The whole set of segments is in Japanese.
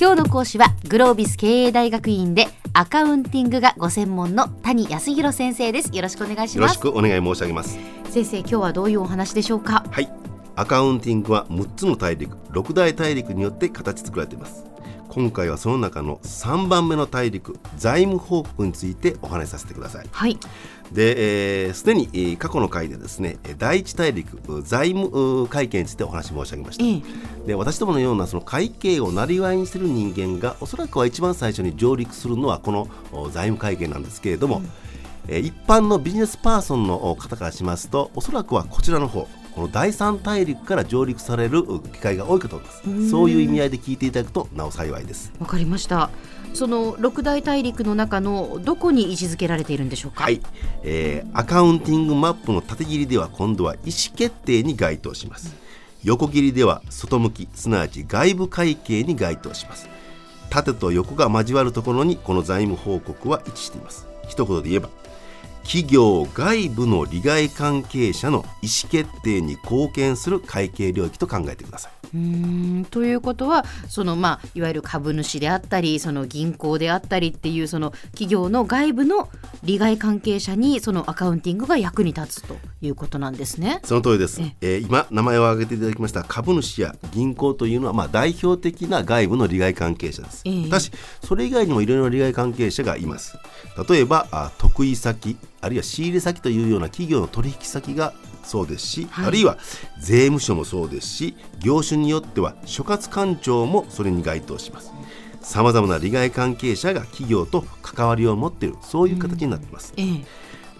今日の講師はグロービス経営大学院でアカウンティングがご専門の谷康弘先生です。よろしくお願いします。よろしくお願い申し上げます。先生今日はどういうお話でしょうか？はいアカウンティングは6つの大陸6大大陸によって形作られています。今回はその中の3番目の大陸財務報告についてお話しさせてください。はい。で、す、えー、で、に、えー、過去の回でですね第一大陸財務会計についてお話申し上げました、ええ、で私どものようなその会計をなりわいにする人間がおそらくは一番最初に上陸するのはこの財務会計なんですけれども、うん。え一般のビジネスパーソンの方からしますとおそらくはこちらの方この第三大陸から上陸される機会が多いかと思います。そういう意味合いで聞いていただくとなお幸いです。わかりました。その六大大陸の中のどこに位置づけられているんでしょうか？はい、えー、アカウンティングマップの縦切りでは今度は意思決定に該当します、横切りでは外向きすなわち外部会計に該当します。縦と横が交わるところにこの財務報告は位置しています。一言で言えば企業外部の利害関係者の意思決定に貢献する会計領域と考えてください。うんということはその、まあ、いわゆる株主であったりその銀行であったりっていうその企業の外部の利害関係者にそのアカウンティングが役に立つということなんですね。その通りです。ええー、今名前を挙げていただきました株主や銀行というのは、まあ、代表的な外部の利害関係者です。えー、ただしそれ以外にもいろいろな利害関係者がいます。例えばあ得意先あるいは仕入れ先というような企業の取引先がそうですし、はい、あるいは税務署もそうですし業種によっては所轄官庁もそれに該当します。さまざまな利害関係者が企業と関わりを持っているそういう形になっています、うん。え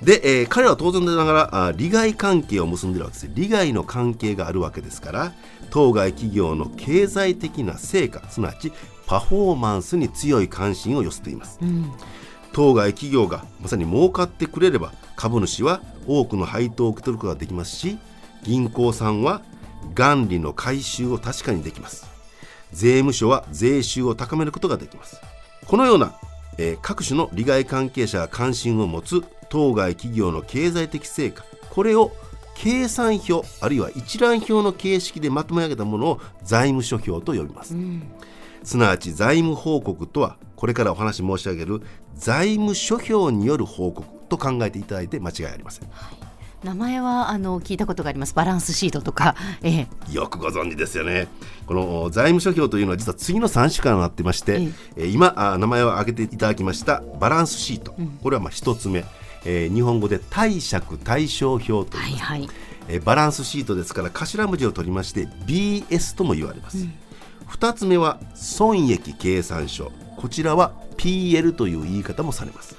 え、で、えー、彼は当然ながらあ利害関係を結んでいるわけです。利害の関係があるわけですから当該企業の経済的な成果すなわちパフォーマンスに強い関心を寄せています、うん当該企業がまさに儲かってくれれば株主は多くの配当を受け取ることができますし銀行さんは元利の回収を確かにできます。税務署は税収を高めることができます。このような、えー、各種の利害関係者が関心を持つ当該企業の経済的成果これを計算表あるいは一覧表の形式でまとめ上げたものを財務諸表と呼びます、うん、すなわち財務報告とはこれからお話申し上げる財務諸表による報告と考えていただいて間違いありません。はい。名前はあの聞いたことがあります。バランスシートとか、ええ、よくご存知ですよね。この財務諸表というのは実は次の3種からなってまして、ええ、今あ名前を挙げていただきましたバランスシート、うん、これはまあ1つ目、えー、日本語で貸借対照表といいます、はいはい、えー、バランスシートですから頭文字を取りまして BS とも言われます、うん、2つ目は損益計算書。こちらは PL という言い方もされます、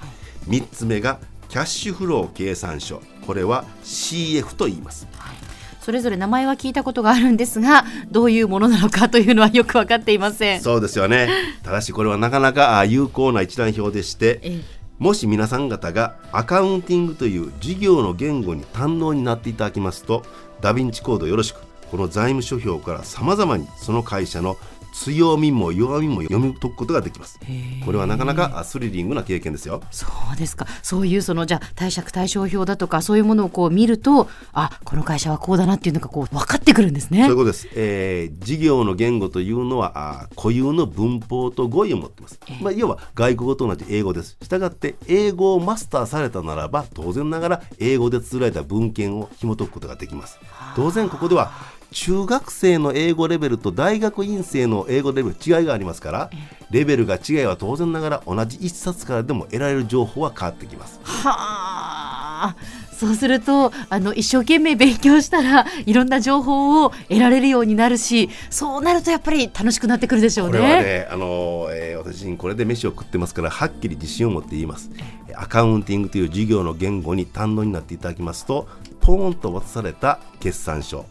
3つ目がキャッシュフロー計算書。これは CF と言います、はい、それぞれ名前は聞いたことがあるんですがどういうものなのかというのはよく分かっていません。そうですよね。ただしこれはなかなか有効な一覧表でして、ええ、もし皆さん方がアカウンティングという事業の言語に堪能になっていただきますとダヴィンチコードよろしくこの財務諸表からさまざまにその会社の強みも弱みも読み解くことができます。これはなかなかスリリングな経験ですよ。そうですか。そういうそのじゃあ貸借対照表だとかそういうものをこう見るとあこの会社はこうだなっていうのがこう分かってくるんですね。そういうことです、えー、事業の言語というのはあ固有の文法と語彙を持ってます、えー、まあ、要は外国語と同じ英語です。したがって英語をマスターされたならば当然ながら英語で綴られた文献を紐解くことができます。当然ここでは中学生の英語レベルと大学院生の英語レベル違いがありますからレベルが違いは当然ながら同じ一冊からでも得られる情報は変わってきます。はあそうするとあの一生懸命勉強したらいろんな情報を得られるようになるしそうなるとやっぱり楽しくなってくるでしょうね。これはねあの、えー、私これで飯を食ってますからはっきり自信を持って言います。アカウンティングという授業の言語に堪能になっていただきますとポーンと渡された決算書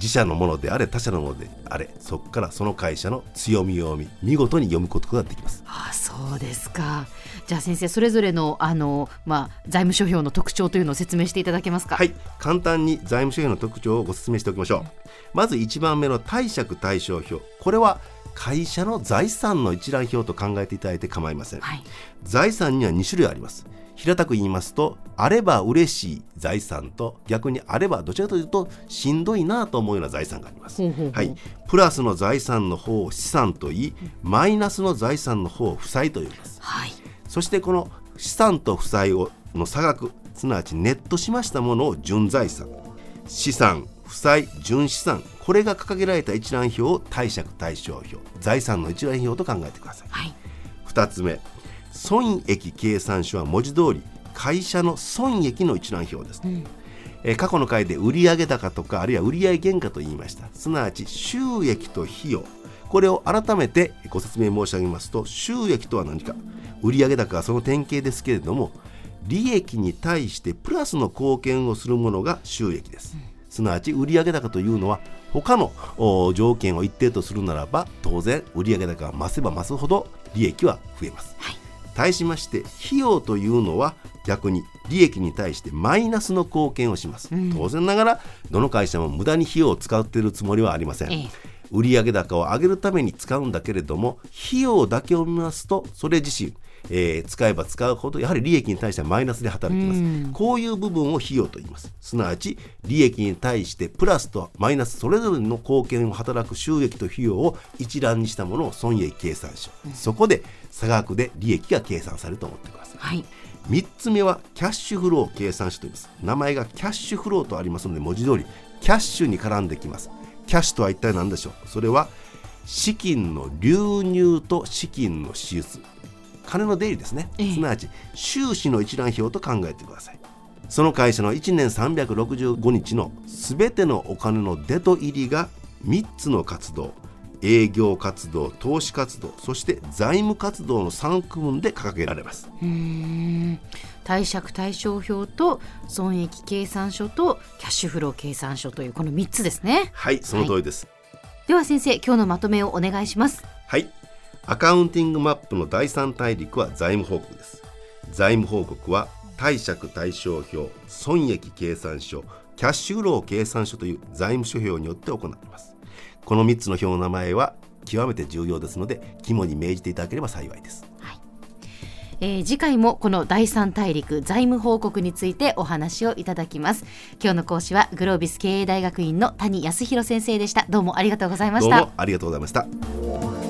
自社のものであれ他社のものであれそこからその会社の強み弱み見事に読むことができます。あそうですか。じゃあ先生それぞれのあの、まあ、財務諸表の特徴というのを説明していただけますか？はい。簡単に財務諸表の特徴をご説明しておきましょう。まず1番目の貸借対照表これは会社の財産の一覧表と考えていただいて構いません、はい、財産には2種類あります平たく言いますとあれば嬉しい財産と逆にあればどちらかというとしんどいなと思うような財産があります。はい、プラスの財産の方を資産と言いマイナスの財産の方を負債と言います。はい、そしてこの資産と負債をの差額すなわちネットしましたものを純財産。資産負債純資産。これが掲げられた一覧表を貸借対照表財産の一覧表と考えてください、はい、2つ目損益計算書は文字通り会社の損益の一覧表です、うん。え過去の回で売上高とかあるいは売上原価と言いました。すなわち収益と費用。これを改めてご説明申し上げますと収益とは何か。売上高はその典型ですけれども利益に対してプラスの貢献をするものが収益です、うん。すなわち売上高というのは他の条件を一定とするならば当然売上高が増せば増すほど利益は増えます、はい、対しまして費用というのは逆に利益に対してマイナスの貢献をします、うん、当然ながらどの会社も無駄に費用を使っているつもりはありません、ええ売上高を上げるために使うんだけれども費用だけを見ますとそれ自身えー、使えば使うほどやはり利益に対してはマイナスで働きます、うこういう部分を費用と言います。すなわち利益に対してプラスとマイナスそれぞれの貢献を働く収益と費用を一覧にしたものを損益計算書、うん、そこで差額で利益が計算されると思ってください、はい、3つ目はキャッシュフロー計算書と言います。名前がキャッシュフローとありますので文字通りキャッシュに絡んできますキャッシュとは一体何でしょう？それは資金の流入と資金の支出。金の出入りですね、すなわち収支の一覧表と考えてください。その会社の1年365日の全てのお金の出と入りが3つの活動営業活動投資活動そして財務活動の3区分で掲げられます。貸借対照表と損益計算書とキャッシュフロー計算書というこの3つですね。はいその通りです、はい、では先生今日のまとめをお願いします。はい。アカウンティングマップの第三大陸は財務報告です。財務報告は貸借対照表損益計算書キャッシュフロー計算書という財務諸表によって行われますこの3つの表の名前は極めて重要ですので肝に銘じていただければ幸いです、はい。えー、次回もこの第三大陸財務報告についてお話をいただきます。今日の講師はグロービス経営大学院の谷康弘先生でした。どうもありがとうございました。どうもありがとうございました